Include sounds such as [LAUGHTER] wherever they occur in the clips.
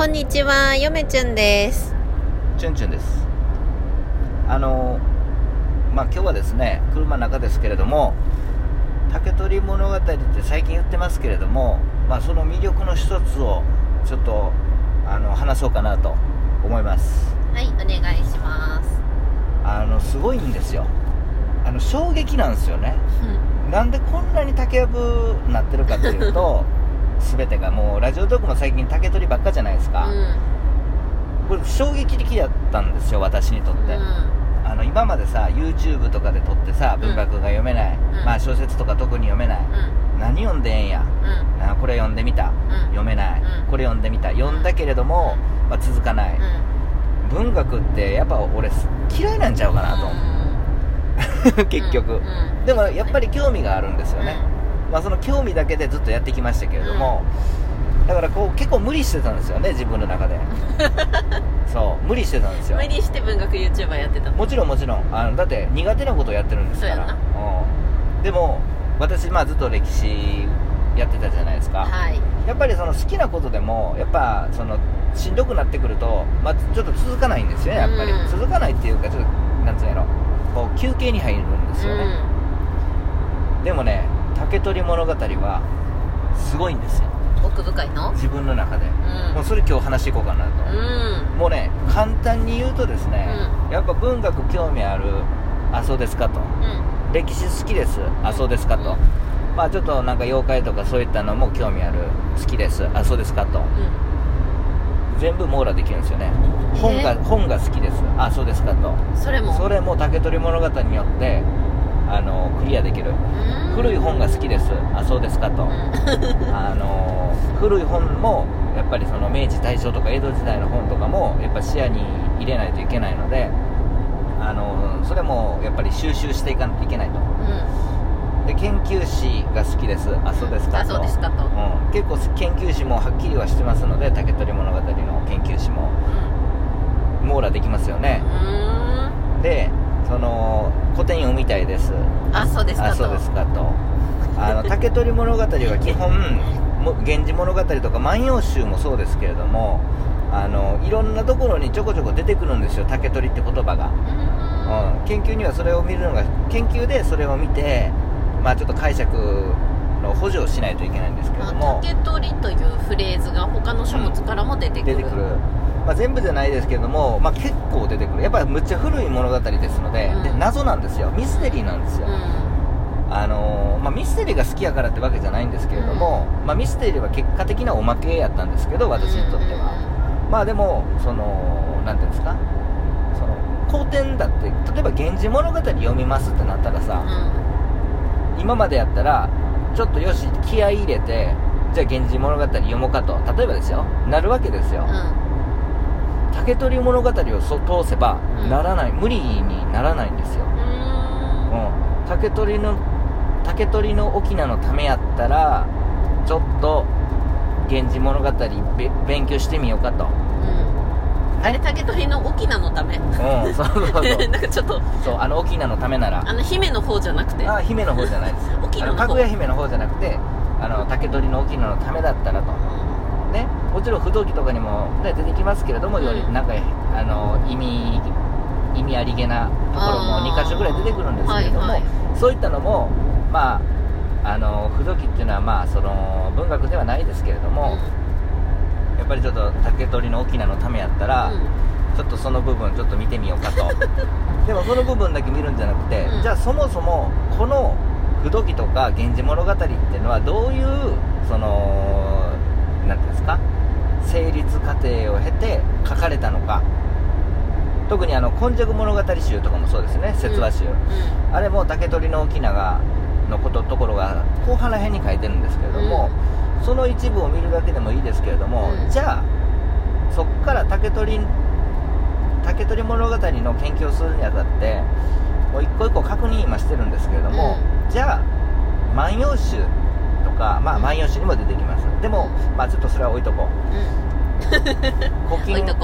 こんにちは、よめちゅんです。チュンチュンです。あのまあ今日はですね車の中ですけれども竹取物語って最近言ってますけれどもまあその魅力の一つをちょっとあの話そうかなと思います。はい、お願いします。あのすごいんですよ。あの衝撃なんですよね。なんでこんなに竹やぶになってるかというと [LAUGHS] 全てがもうラジオトークも最近竹取ばっかじゃないですか、これ衝撃的だったんですよ私にとって、あの今までさ YouTube とかで撮ってさ文学が読めない、うん。まあ小説とか特に読めない、何読んでええんや。これ読んでみた、うん。読めない、うん。これ読んでみた。読んだけれども、まあ、続かない、文学ってやっぱ俺嫌いなんちゃうかなと、[LAUGHS] 結局、でもやっぱり興味があるんですよね、まあ、その興味だけでずっとやってきましたけれども、だからこう結構無理してたんですよね自分の中で。[LAUGHS] そう無理してたんですよ。無理して文学 YouTuber やってたもちろんもちろん。あのだって苦手なことをやってるんですから。そうん、でも私、まあ、ずっと歴史やってたじゃないですか、はい。やっぱりその好きなことでもやっぱそのしんどくなってくると、まあ、ちょっと続かないんですよねやっぱり、うん。続かないっていうかちょっとなんつうんやろ。こう休憩に入るんですよね、でもね竹取物語はすごいんですよ。うん、奥深いの？自分の中で、うん。もうそれ今日話していこうかなと、うん。もうね簡単に言うとですね、やっぱ文学興味あるあそうですかと。うん。歴史好きですあそうですかと、うん。まあちょっとなんか妖怪とかそういったのも興味ある好きですあそうですかと。全部網羅できるんですよね。本がえ本が好きですあそうですかと。うんそれも？それも竹取物語によってあのクリアできる。古い本が好きです。あそうですかと、あの古い本もやっぱりその明治大正とか江戸時代の本とかもやっぱ視野に入れないといけないのであのそれもやっぱり収集していかないといけないと。で研究誌が好きです。あそうですかあとそうですかと。うん、結構研究誌もはっきりはしてますので竹取物語の研究誌も網羅できますよね。でその古典読みたいです。あそうですかと。あそうですかと。あの竹取物語は基本 [LAUGHS] も「源氏物語」とか「万葉集」もそうですけれどもあのいろんなところにちょこちょこ出てくるんですよ竹取って言葉が、うん、研究にはそれを見るのが研究でそれを見てまあちょっと解釈の補助をしないといけないんですけれども。竹取というフレーズが他の書物からも出てくる、出てくる、まあ、全部じゃないですけれども、まあ、結構出てくる。やっぱりむっちゃ古い物語ですので,、うん。で謎なんですよ。ミステリーなんですよ、あのーまあ、ミステリーが好きやからってわけじゃないんですけれども、まあ、ミステリーは結果的なおまけやったんですけど私にとっては、まあでもそのなんていうんですか？その古典だって例えば「源氏物語」読みますってなったらさ、今までやったらちょっとよし気合い入れてじゃあ「源氏物語」読もうかと。例えばですよ。なるわけですよ、竹取物語をそ通せばうん。ならない、無理にならないんですよ、うん、竹取の竹取の翁のためやったらちょっと「源氏物語べ」勉強してみようかと。あれ竹取の沖縄のため？うんそうそうそう。[LAUGHS] なんかちょっと。そうあの翁のためなら。あの姫の方じゃなくて。あ姫の方じゃないです。沖縄の方。かぐや姫の方じゃなくてあの竹取の翁のためだったらと。ね、もちろん不動機とかにも、ね、出てきますけれども、うん。よりなんかあの意味意味ありげなところもあー。2箇所ぐらい出てくるんですけれども、はいはい。そういったのも、まあ、あの不動機っていうのは、まあ、その文学ではないですけれども、やっぱりちょっと竹取の翁のためやったら、ちょっとその部分ちょっと見てみようかと。[LAUGHS] でもその部分だけ見るんじゃなくて、うん。じゃあそもそもこの不動機とか「源氏物語」っていうのはどういうそのか成立過程を経て書かれたのか。特にあの「今昔物語集」とかもそうですね。説話集、あれも竹取の翁がのことところが後半ら辺に書いてるんですけれども、その一部を見るだけでもいいですけれども、うん。じゃあそっから竹取竹取物語の研究をするにあたってもう一個一個確認今してるんですけれども、じゃあ「万葉集」とかまあ「うん。万葉集」にも出てきます。でもまあちょっとそれは置いとこう。[LAUGHS] 古今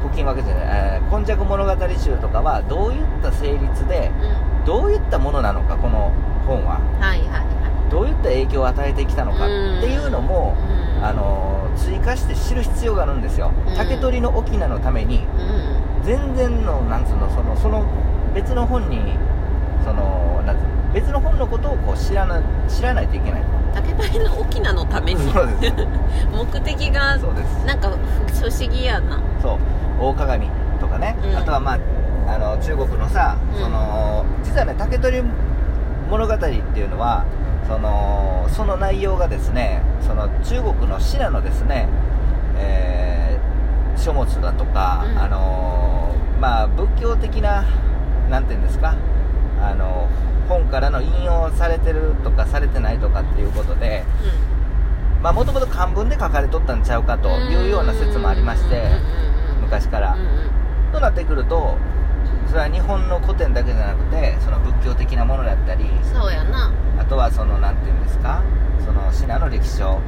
古今わけじゃないあ今昔物語集とかはどういった成立でどういったものなのかこの本は。はいはいはい。どういった影響を与えてきたのかっていうのも、うん。あの追加して知る必要があるんですよ、うん。竹取の翁のためにうん。全然のなんつうのそのその別の本にそのなんつうの別の本のことをこう知らな知らないといけない竹取の翁のために。そうです。目的がそうですなんか不思議やな。そう。大鏡とかね、うん。あとはまああの中国のさ、うん。その実はね竹取物語っていうのはそのその内容がですねその中国の信濃ですね、えー書物だとか、うん。あのまあ仏教的ななんていうんですかあの本からの引用されてるとかされてないとかっていうことでまあもともと漢文で書かれとったんちゃうかというような説もありまして昔から、うんうんとなってくるとそれは日本の古典だけじゃなくてその仏教的なものだったりそうやな。あとはそのなんていうんですかその信濃歴史書、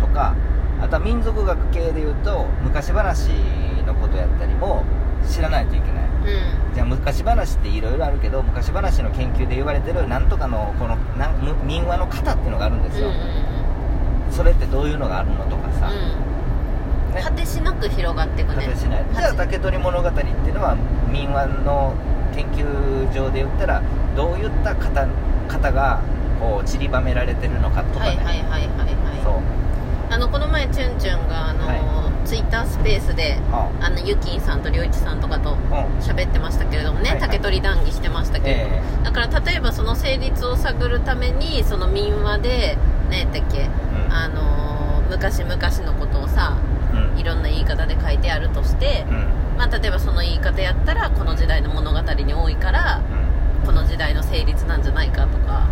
とかあとは民族学系でいうと昔話のことやったりも知らないといけない。うん。じゃあ昔話っていろいろあるけど昔話の研究で言われてるなんとかのこのな民話の型っていうのがあるんですよ、うんうんそれってどういうのがあるのとかさ、うん。ね。果てしなく広がっていくね。果てしない。じゃあ竹取物語っていうのは民話の研究上で言ったらどういった型型がこう散りばめられてるのかとかね、はいはいはいはいそう。はいあのこの前チュンチュンがあの、はツイッタースペースでああ。のゆきんさんとりょういちさんとかとうん。喋ってましたけれどもね、はいはい。竹取談義してましたけれど。も、え。だから例えばその成立を探るためにその民話で何やったっけ、えうん。あのー昔々のことをさうん。いろんな言い方で書いてあるとして、うん。まあ、例えばその言い方やったらこの時代の物語に多いからこの時代の成立なんじゃないかとか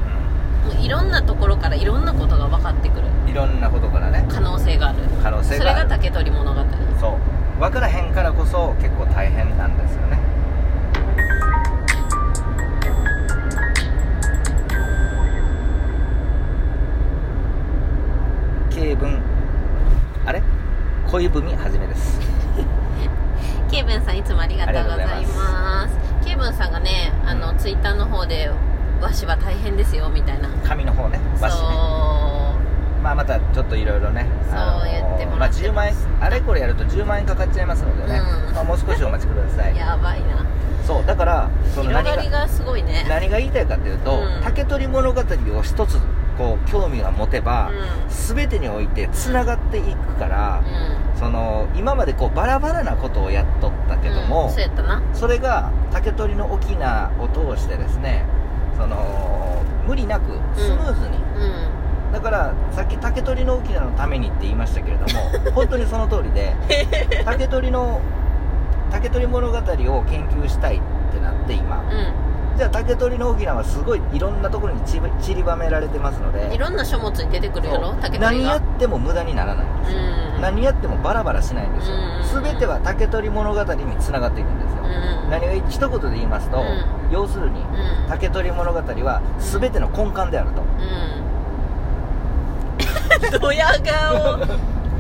いろんなところからいろんなことが分かってくる。うんいろんなことからね。可能性がある。可能性それがある。が竹取物語。そう。分からへんからこそ結構大変なんですよねといろいろねそう言ってもらってます。まあ、10万円あれこれやると10万円かかっちゃいますのでね、うん。まあ、もう少しお待ちくださうい。やばいな。そうだからその広何ががりがすごいね。何が言いたいかというと、うん。竹取物語を一つこう興味が持てば、う全てにおいてつながっていくから、んうん。その今までこうバラバラなことをやっとったけども、うん。そうやったな。それが竹取の翁を通してですねその無理なくスムーズに、うんだからさっき竹取の翁のためにって言いましたけれども [LAUGHS] 本当にその通りで [LAUGHS] 竹取の竹取物語を研究したいってなって今。うじゃあ竹取の翁はすごいいろんなところにちり散りばめられてますのでんいろんな書物に出てくるやろ？竹取何やがっても無駄にならないんですよ、うん。何やってもバラバラしないんですよ、うん全ては竹取物語につながっていくんですよ、うん。何が一言で言いますと、うん。要するにうん。竹取物語は全ての根幹であると、うん [LAUGHS] ドヤ顔。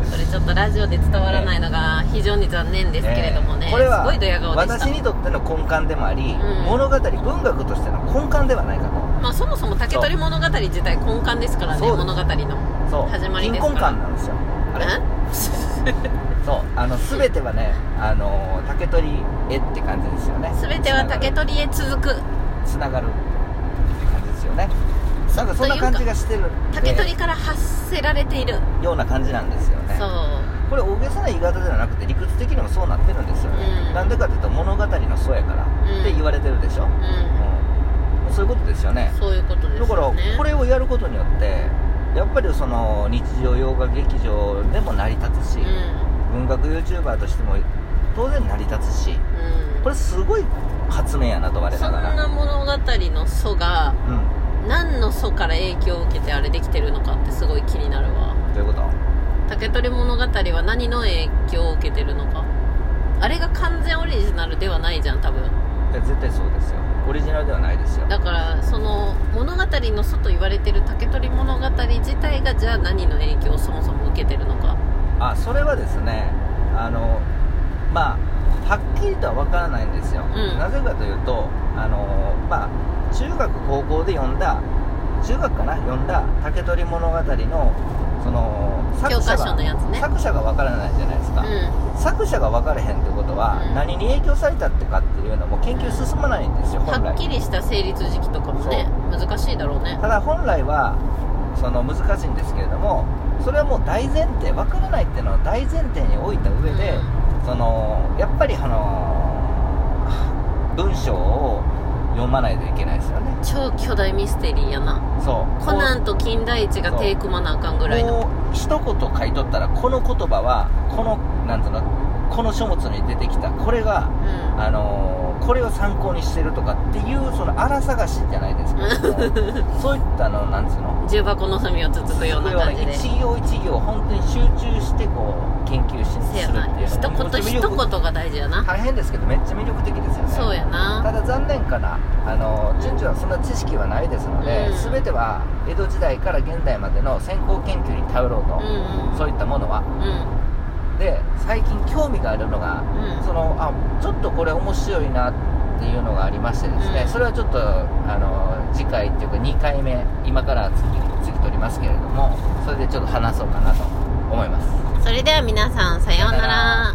それちょっとラジオで伝わらないのが非常に残念ですけれどもね、えーこれはすごいドヤ顔でした。私にとっての根幹でもあり、うん物語文学としての根幹ではないかと。まあそもそも竹取物語自体根幹ですからね物語の。始まりです金から。婚感なんですよ。あれ。ん [LAUGHS] そう。あの全てはねあの竹取絵って感じですよね。全ては竹取へ続く。つながるって感じですよねなんかそんな感じがしてる。竹取から発せられている、ような感じなんですよね。そう。これ大げさな言い方ではなくて理屈的にもそうなってるんですよね、うん。なんでかっていうと物語の祖やからって言われてるでしょ、ううん。そういうことですよね。んそういうことですだからこれをやることによってやっぱりその日常洋画劇場でも成り立つし、文学 YouTuber としても当然成り立つしうん、うん、これすごい発明やなと我そなんがら。な物語の祖がうん何の祖から影響を受けてあれできてるのかってすごい気になるわ。どういうこと？竹取物語は何の影響を受けてるのか。あれが完全オリジナルではないじゃん多分。いや絶対そうですよ。オリジナルではないですよ。だからその物語の祖と言われてる竹取物語自体がじゃあ何の影響をそもそも受けてるのか。あそれはですねあのまあはっきりとは分からないんですよ、うん。なぜかというとあのまあ中学高校で読んだ中学かな読んだ竹取物語のその教科書のやつね。作者が分からないじゃないですか、う作者が分からへんってことは、うん。何に影響されたってかっていうのも研究進まないんですよん本来。はっきりした成立時期とかもね難しいだろうね。ただ本来はその難しいんですけれどもそれはもう大前提分からないっていうのは大前提に置いた上で、そのやっぱりあの文章を読まないといけないですよね。超巨大ミステリーやな。そう。コナンと金田一が手組まなあかんぐらいの。こう一言書いとったらこの言葉はこのなんつうのこの書物に出てきた。これがうん。あのーこれを参考にしてるとかっていうその荒探しじゃないですけどもそういったのなんつうの？重箱の隅をつつくような感じで。一行一行本当に集中してこう研究しせやなするっていう一言一言が大事やな。大変ですけどめっちゃ魅力的ですよね。そうやな。ただ残念かな。あの順次はそんな知識はないですので、うん。全ては江戸時代から現代までの先行研究に頼ろうと、うんうん。そういったものは。うんで最近興味があるのが、うん。そのあちょっとこれ面白いなっていうのがありましてですね、うん。それはちょっとあの次回っていうか2回目今から次次撮りますけれどもそれでちょっと話そうかなと思います。それでは皆さんさようなさようなら